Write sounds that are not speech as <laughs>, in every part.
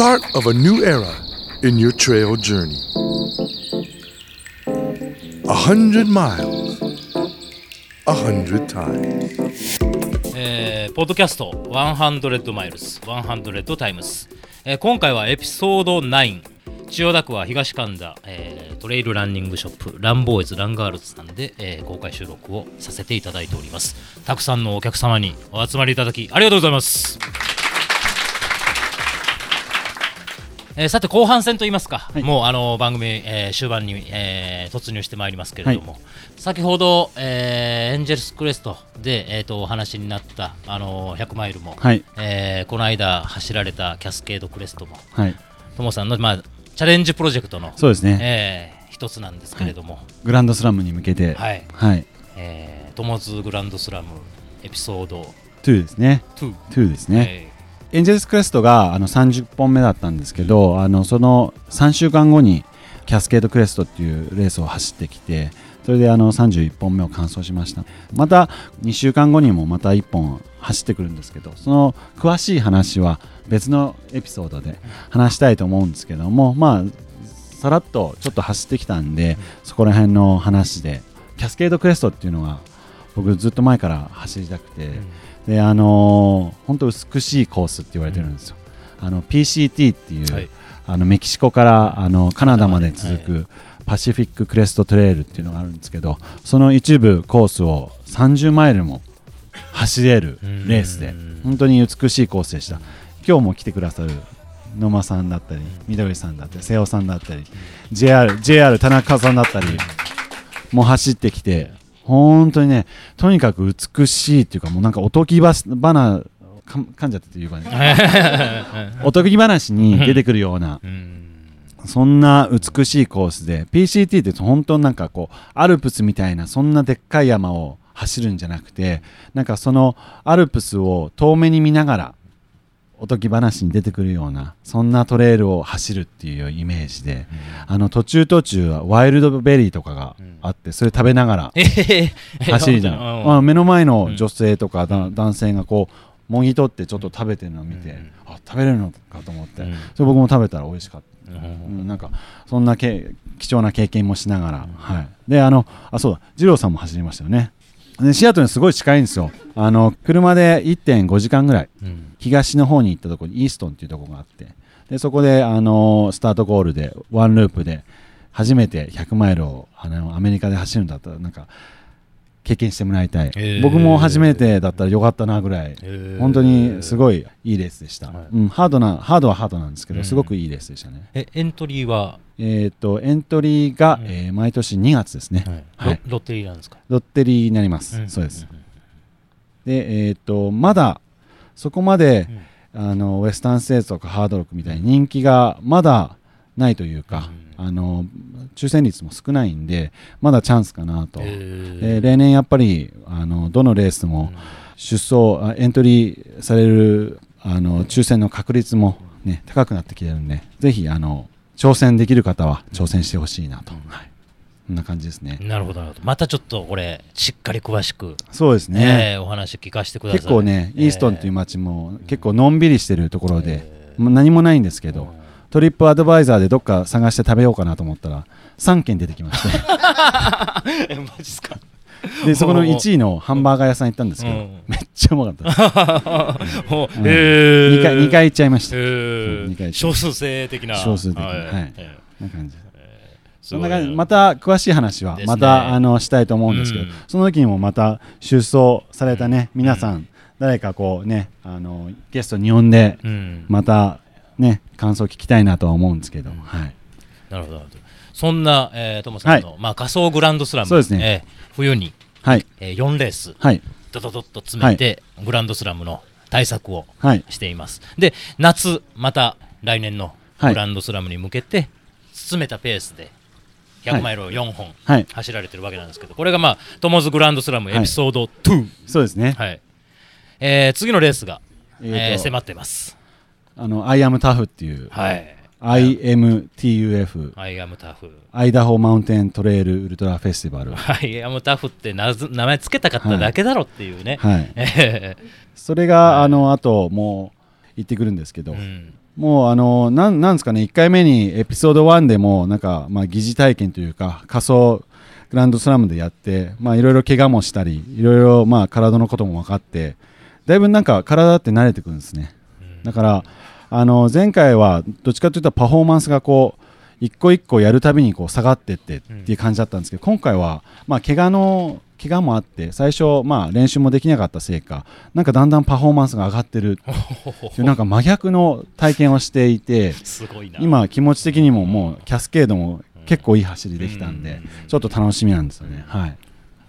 start of a new era in your trail journey. A hundred miles, a hundred times. えーポッドキャスト100マイルス100タイムス、えー今回はエピソード9千代田区は東神田、えートレイルランニングショップランボーイズランガールズさんで、えー公開収録をさせていただいておりますたくさんのお客様にお集まりいただきありがとうございますえーさて後半戦といいますか、い。もうあの番組、えー終盤に、えー突入してまいりますけれども、先ほど、えーエンジェルスクレストで、えー、とお話になった、あの100マイルも、はい。えーこの間走られたキャスケードクレストもはい。ともさんの、まあ、チャレンジプロジェクトの、そうですね、えー一つなんですけれども、グランドスラムに向けて。はい。はい。えートモズグランドスラムエピソード2ですね。2、2ですね、えエンジェルスクレストがあの30本目だったんですけどあのその3週間後にキャスケードクレストっていうレースを走ってきてそれであの31本目を完走しました。また2週間後にもまた1本走ってくるんですけどその詳しい話は別のエピソードで話したいと思うんですけどもまあさらっとちょっと走ってきたんでそこら辺の話でキャスケードクレストっていうのが僕ずっと前から走りたくて、であのー本当美しいコースって言われてるんですよ、あの PCT っていう、はい。あのメキシコからあのカナダまで続はくパシフィッククレストトレイルっていうのがあるんですけどその一部コースを30マイルも走れるレースでうん。本当に美しいコースでした。今日も来てくださる野間さんだったり緑さんだったり瀬尾さんだったり JR, JR 田中さんだったりもう走ってきて本当にねとにかく美しいっていうかもうなんかおとぎば花か噛んじゃっていうかねおとぎ話に出てくるようなうん。そんな美しいコースで PCT って本当なんかこうアルプスみたいなそんなでっかい山を走るんじゃなくてなんかそのアルプスを遠目に見ながらおとぎ話に出てくるようなそんなトレイルを走るっていうイメージであの途中途中はワイルドベリーとかがあってそれ食べながらえー走りじゃん、うん。まあ、目の前の女性とかだ男性がこうもぎ取ってちょっと食べてるのを見て、うん。あ食べれるのかと思って、うん。それ僕も食べたら美味しかった、うん。うん。なんかそんなけ貴重な経験もしながら、はい、であのあそうだ。二郎さんも走りましたよねでシアトルにすごい近いんですよ。あの車で1.5時間ぐらい。うん。東の方に行ったところにイーストンっていうところがあって。でそこであのスタートゴールでワンループで初めて100マイルをあのアメリカで走るんだった。らなんか経験してもらいたい、へー。僕も初めてだったらよかったなぐらい。へー。本当にすごいいいレースでした、はい。うん、ハードなハードはハードなんですけど、うん。すごくいいレースでしたね。えエントリーは、えっ、とエントリーが、うん。えー毎年2月ですね、はい。はい。ロロッテリーなんですか、ロッテリーになります、ん。そうです。でえっ、とまだそこまで、うん。あのウエスタンステーツとかハードロックみたいに人気がまだないというか、あの抽選率も少ないんでまだチャンスかなと、へえー。ー例年やっぱりあのどのレースも出走あエントリーされるあの抽選の確率も、ね、高くなってきてるんでぜひあの挑戦できる方は挑戦してほしいなと、はい、こんな感じですね、なるほどなるほど。またちょっとこれしっかり詳しく、そうですね、えーお話聞かせてください。結構ね、イーストンっていう街も結構のんびりしてるところで、えもう何もないんですけど、トリップアドバイザーでどっか探して食べようかなと思ったら3軒出てきまして。<laughs> えマジっすか？でそこの1位のハンバーガー屋さん行ったんですけど、うん。めっちゃうまかったです。<laughs> ほううんへー。2回二回行っちゃいました、へうんー二回少数制的な。少数的な。はい。はい。えこんな感じ。ーそんな感じ。また詳しい話はまた、あのしたいと思うんですけど、うん。その時にもまた出走されたね、皆さん誰かこうねあのゲストに呼んでうんまたね感想聞きたいなとは思うんですけど、はい。なるほどなるほど。そんな、えー、トモさんの、まあ、仮想グランドスラムそうですね。えー冬に、はい。えー、4レースはい。ドドドッと詰めて、グランドスラムの対策をはい。しています。で夏また来年のはい。グランドスラムに向けて詰めたペースで100マイルを4本はい。走られてるわけなんですけど、これがまあトモズグランドスラムエピソード2、そうですね、はい。えー次のレースが、えー迫ってますあの I am tough っていう、はい。IMTUF アイアムタフ。アイダホマウンテントレイルウルトラフェスティバルアイアムタフって名前つけたかっただけだろっていうね。はい。え <laughs> それがあのあともう行ってくるんですけど、ーうん。もうあのなんなんですかね1回目にエピソード1でもなんか、まあ、疑似体験というか仮想グランドスラムでやってまあいろいろ怪我もしたりいろいろまあ体のことも分かってだいぶなんか体って慣れてくるんですねだからあの前回はどっちかというとパフォーマンスがこう一個一個やるたびにこう下がってってっていう感じだったんですけど、今回はまあ怪我の怪我もあって最初まあ練習もできなかったせいかなんかだんだんパフォーマンスが上がってるっていうなんか真逆の体験をしていて今気持ち的にももうキャスケードも結構いい走りできたんでちょっと楽しみなんですよね。はい。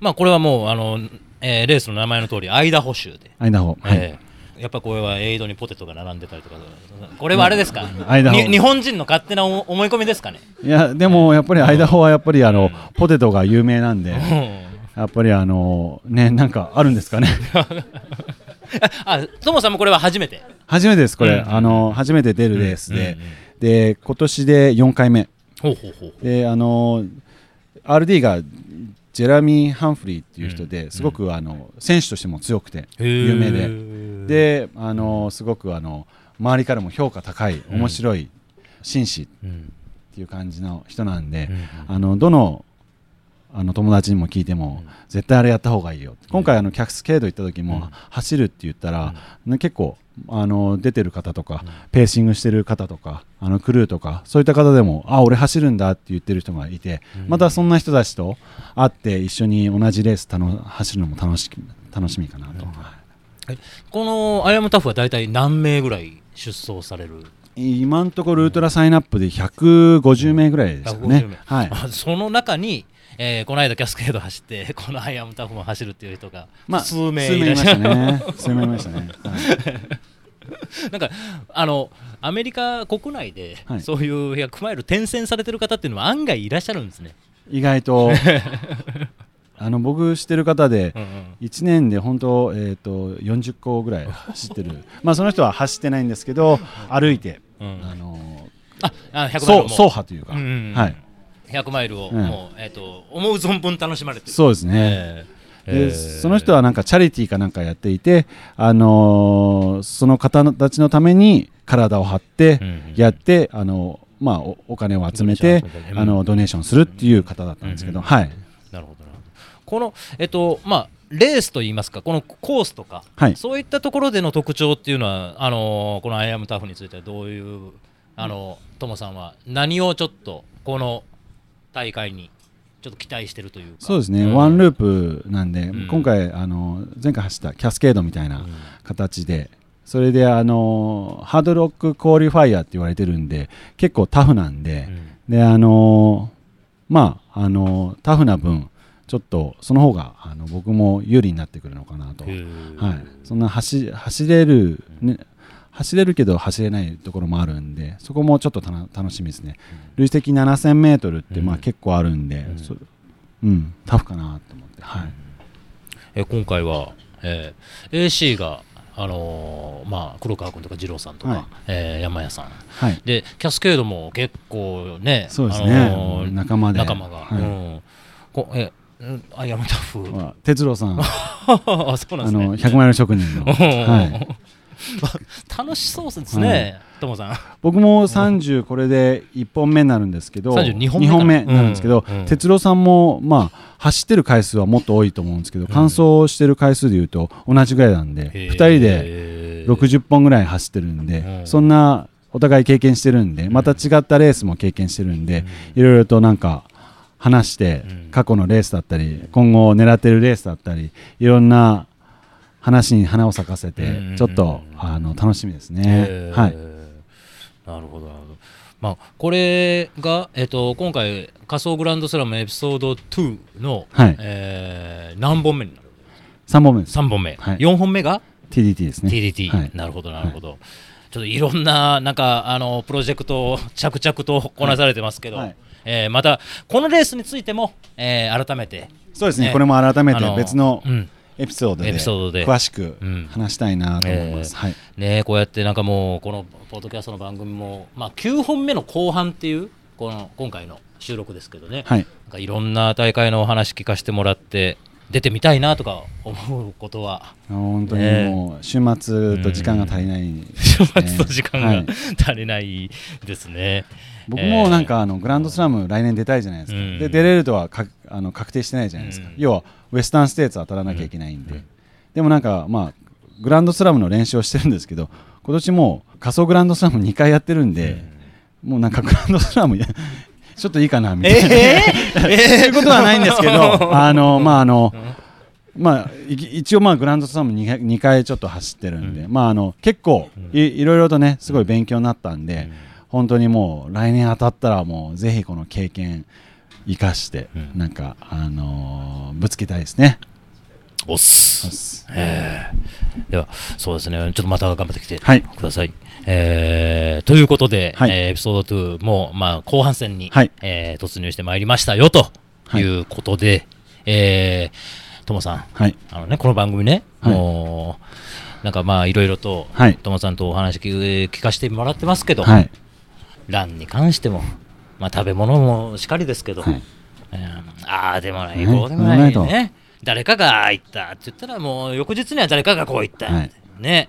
まあこれはもうあの、えーレースの名前の通り間補修で、間方はい、えーやっぱこれはエイドにポテトが並んでたりとかこれはあれですか、日本人の勝手な思思い込みですかね？いやでもやっぱり間方はやっぱりあのポテトが有名なんでうん。やっぱりあのねなんかあるんですかね？<laughs> あトモさんもこれは初めて？初めてですこれ、うん。あの初めて出るレースで、うんうんうんで今年で4回目。ほうほうほうであの RD がジェラミー・ハンフリーっていう人で、うん。すごくあの選手としても強くて有名でであのすごくあの周りからも評価高い面白い紳士っうん。ていう感じの人なんで、うん。あのどのあの友達にも聞いても、うん。絶対あれやった方がいいよ。今回あのキャスケード行った時も、うん。走るって言ったら、ね結構あの出てる方とか、うん。ペーシングしてる方とかあのクルーとかそういった方でもあ俺走るんだって言ってる人がいて、うん。またそんな人たちと会って一緒に同じレースたの走るのも楽し楽しみかなと、うんこのアイアムタフは大体何名ぐらい出走される？今のところウルトラサインアップで150名ぐらいですかね。150名、はい。あその中に、えーこの間キャスケード走って <laughs> このアイアムタフも走るっていう人がまあ数名いましいらっしゃる、たね。数名いましたね、はい。なんかあのアメリカ国内で、はい。そういう100マイル転戦されてる方っていうのは案外いらっしゃるんですね。意外と <laughs> あの僕知ってる方でうんうん。1年で本当、えー、と40個ぐらい走ってる。<laughs> まあその人は走ってないんですけど歩いて、うん。あのああ100マイそうルも走破というか、うんうんうん。はい、100マイルをうん。もう、えー、と思う存分楽しまれてる。そうですね、えー。でえー。その人はなんかチャリティーかなんかやっていて、あのーその方たちのために体を張ってうんうんやって、あのまあ、おお金を集めてドネーション集めてあのドネーションするっていう方だったんですけど、うんはい、なるほどこの、えっとまあ、レースといいますか、このコースとか、はい。そういったところでの特徴っていうのは、あのこのアイアムタフについてはどういう、あのトモさんは何をちょっとこの大会にちょっと期待してるというか。そうですね、ん。ワンループなんで、うん。今回あの前回走ったキャスケードみたいなうん形で、それであのハードロッククオリファイアって言われてるんで結構タフなんで、であのまああのタフな分ちょっとその方があの僕も有利になってくるのかなと、はい、そんな走走れる、ね、走れるけど走れないところもあるんでそこもちょっとたな楽しみですね、累積 7000m ってまあうん結構あるんで、うん。そうん、タフかなと思って、はい、え今回は、えー AC が、あのーまあ、黒川君とか二郎さんとか、はい。えー山谷さん。はい、でキャスケードも結構ねそうですね、あのー仲間で。仲間が、はい。うん。こえうん。アイアムタフほら哲郎さん。<laughs> ああそうなんですね。の100マイル職人の、<laughs> はい、楽しそうですね、ともさん。僕も30これで1本目になるんですけど32本目2か。な本目になるんですけど、うん。うん哲郎さんもまあ走ってる回数はもっと多いと思うんですけど、完走してる回数でいうと同じぐらいなんで、2人で60本ぐらい走ってるんで、うん。そんなお互い経験してるんでまた違ったレースも経験してるんで、いろいろとなんか話して、うん。過去のレースだったり今後狙ってるレースだったりいろんな話に花を咲かせて、うんちょっとあの楽しみですね。えー。はい。なるほど。まあ、これが、えっと今回仮想グランドスラムエピソード2の、はい。えー何本目になる3本目です。3本目、はい。4本目が？TDT ですね。TDT、はい。なるほどなるほど、ちょっといろんななんかあのプロジェクトを着々とこなされてますけど、はいえーまたこのレースについても、えー改めてそうですね、ねこれも改めてあの別のうん。エピソードで詳しくうん。話したいなと思います。えはい、ねこうやってなんかもうこのポッドキャストの番組も、まあ、9本目の後半っていうこの今回の収録ですけどね、はい、なんかいろんな大会のお話聞かせてもらって出てみたいなとか思うことは。本当にもう週末と時間が足りない、週末と時間がはい。足りないですね。僕もなんかあのグランドスラム来年出たいじゃないですか、うん。で出れるとはかあの確定してないじゃないですか、うん。要はウエスタンステーツ当たらなきゃいけないんで、うん。でもなんかまあグランドスラムの練習をしてるんですけど今年もう仮想グランドスラム2回やってるんで、もうなんかグランドスラムやちょっといいかなみたいな、えー、そういうことはないんですけど <laughs> あのまああの、まあ、い一応まあグランドスラム 2, 2回ちょっと走ってるんで、うまああの結構いいろいろとねすごい勉強になったんで、本当にもう来年当たったらもうぜひこの経験生かして、うん。なんかあのーぶつけたいですね。おっす。えー。では、そうですね、ちょっとまた頑張ってきてはい。ください。えーということで、はい。えーエピソード2も、まあ、後半戦に、はい。えー突入してまいりましたよとい。うことで、えーともさん、はい。あのね、この番組ね、はう、なんかまあ、いろいろと、はい。ともさんとお話聞聞かせてもらってますけど、はい。ランに関しても、まあ、食べ物もしっかりですけど、はい。うんああでもない、ねこうでもないね。誰かが言ったって言ったら、もう翌日には誰かがこう言った、はい。ね。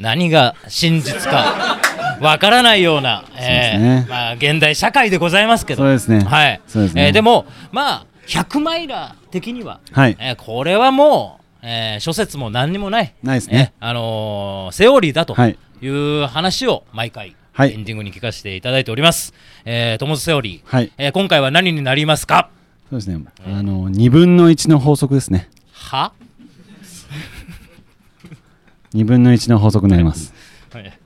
何が真実か <laughs> わからないような、えーまあ、現代社会でございますけど、そうですね。はい。そうですね。えーでも、まあ、100マイラー的には、はい。えーこれはもう、えー諸説も何にもない、ないですね。えーあのーセオリーだとはい。いう話を毎回、はい。エンディングに聞かせていただいております。えー、トモズセオリー、はい。えー今回は何になりますか？そうですね。あの2分の1の法則ですね。は、2分の1の法則になります。はい、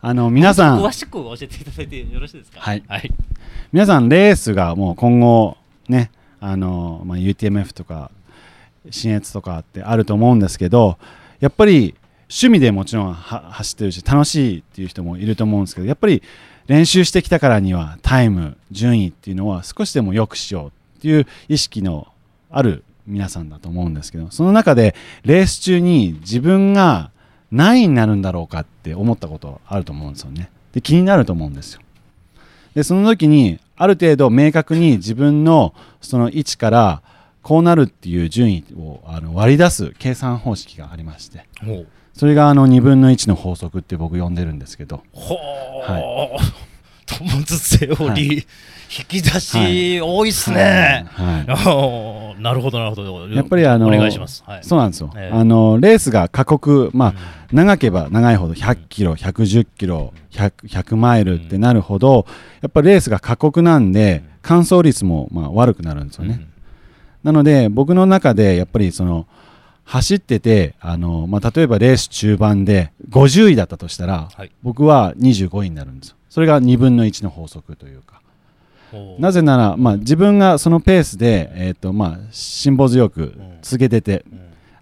あの皆さん。詳しく教えていただいてよろしいですか？はい。はい、皆さんレースがもう今後ねあの、まあ、UTMF とか新越とかってあると思うんですけどやっぱり趣味でもちろんは走ってるし楽しいっていう人もいると思うんですけどやっぱり練習してきたからにはタイム順位っていうのは少しでも良くしようっていう意識のある皆さんだと思うんですけどその中でレース中に自分が何位になるんだろうかって思ったことあると思うんですよね。で気になると思うんですよ。でその時にある程度明確に自分のその位置からこうなるっていう順位をあの割り出す計算方式がありまして。それがあの2分の1の法則って僕呼んでるんですけど。ほう、はトモズセオリー、はい。引き出し多いっすね、はい。おーなるほどなるほど。やっぱりあのお願いします、はい、そうなんですよ、ええ。あのレースが過酷まあ、長ければ長いほど100キロ110キロ 100, 100マイルってなるほどやっぱりレースが過酷なんで完走率もまあ悪くなるんですよね、なので僕の中でやっぱりその走っててあの、まあ、例えばレース中盤で50位だったとしたら、はい。僕は25位になるんですよ。それが2分の1の法則というかなぜなら、まあ、自分がそのペースで、えーとまあ、辛抱強く続けてて、う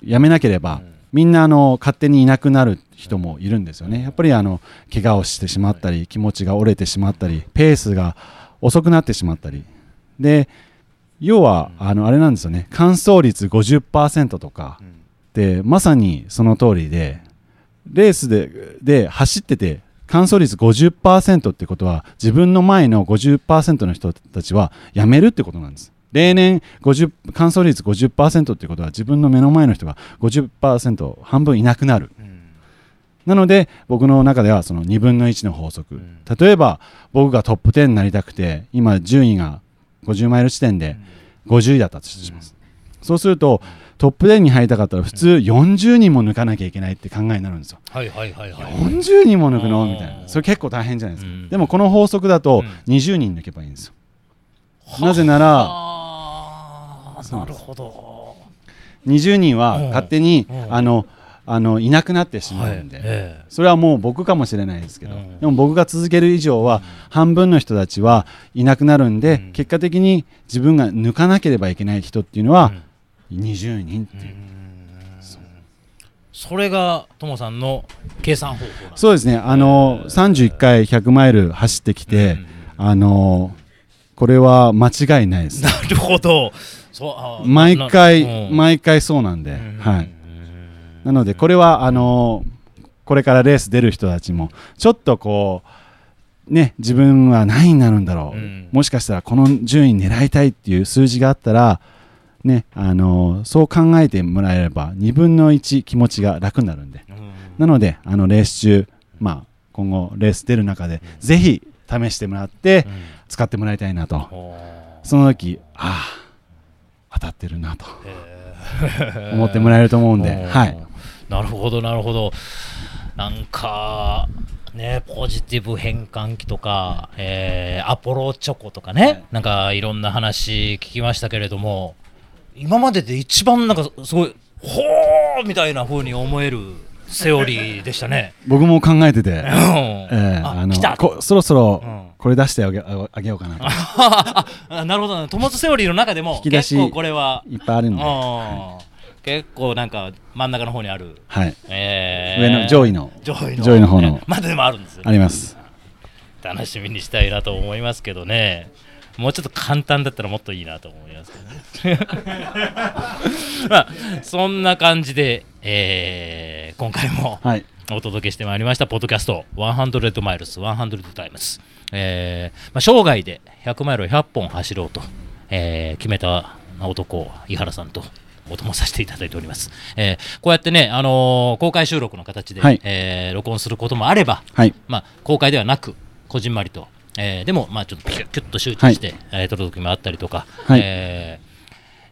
ん。やめなければ、うん。みんなあの勝手にいなくなる人もいるんですよね。やっぱりあの怪我をしてしまったり気持ちが折れてしまったりペースが遅くなってしまったり。で要はあのあれなんですよね。完走率50%とか。ってまさにその通りでレースでで走ってて完走率50%ってことは自分の前の50%の人たちはやめるってことなんです。例年50完走率50%ってことは自分の目の前の人が50%半分いなくなる。うん。なので僕の中ではその2分の1の法則、ん。例えば僕がトップ10になりたくて今順位が50マイル地点で50位だったとします、そうするとトップ10に入りたかったら普通40人も抜かなきゃいけないって考えになるんですよ。はいはいはいはい。40人も抜くの？うんみたいな。それ結構大変じゃないですか、うん。でもこの法則だとうん。20人抜けばいいんですよ、なぜならなるほど。20人はうん。勝手にうん。あのあのいなくなってしまうんで、えそれはもう僕かもしれないですけど、うん。でも僕が続ける以上は半分の人たちはいなくなるんで、うん。結果的に自分が抜かなければいけない人っていうのは20人っていう、それがともさんの計算方法そうですね。あの31回100マイル走ってきて、うんあのこれは間違いないです。なるほど。そう毎回毎回そうなんで、うん。はい。なのでこれはあのこれからレース出る人たちもちょっとこうね自分は何位になるんだろう、うん。もしかしたらこの順位狙いたいっていう数字があったらね、あのそう考えてもらえれば2分の1気持ちが楽になるんで。うん。なのであのレース中、まあ、今後レース出る中でぜひ試してもらってうん。使ってもらいたいなと。おその時ああ当たってるなと。ー <laughs> 思ってもらえると思うんで、はい、なるほどなるほど。なんかねポジティブ変換器とか、えーアポロチョコとかね、はい。なんかいろんな話聞きましたけれども今までで一番なんかすごいほーみたいな風に思えるセオリーでしたね。僕も考えてて、うん。ええああの来た。こそろそろうんこれ出してあげああげようかな <laughs> なるほどな。友達セオリーの中でも結構これはいっぱいあるんで、うん。結構なんか真ん中の方にある、はい、えー上の上位の。上位の。上位の方の。ね <laughs> まだでもあるんですよあります。楽しみにしたいなと思いますけどねもうちょっと簡単だったらもっといいなと思いますけどね。<laughs> まあそんな感じで、えー今回もはい。お届けしてまいりましたポッドキャスト100マイルス100タイムス、えーまあ、生涯で100マイルを100本走ろうと、えー決めた男井原さんとお供させていただいております、えーこうやってね、あのー公開収録の形で、はい。えー録音することもあれば、はい。まあ、公開ではなくこじんまりと、えーでもまあちょっとキュッキュッと集中して、えー撮る時もあったりとか、はいえー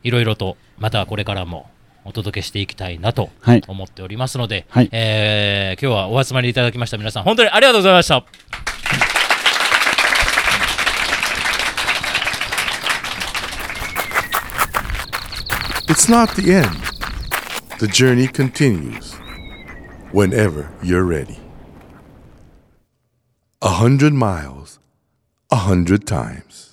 いろいろとまたこれからもお届けしていきたいなとはい思っておりますので、はいえー今日はお集まりいただきました皆さん本当にありがとうございました。It's not the end. The journey continues whenever you're ready. A hundred miles, a hundred times.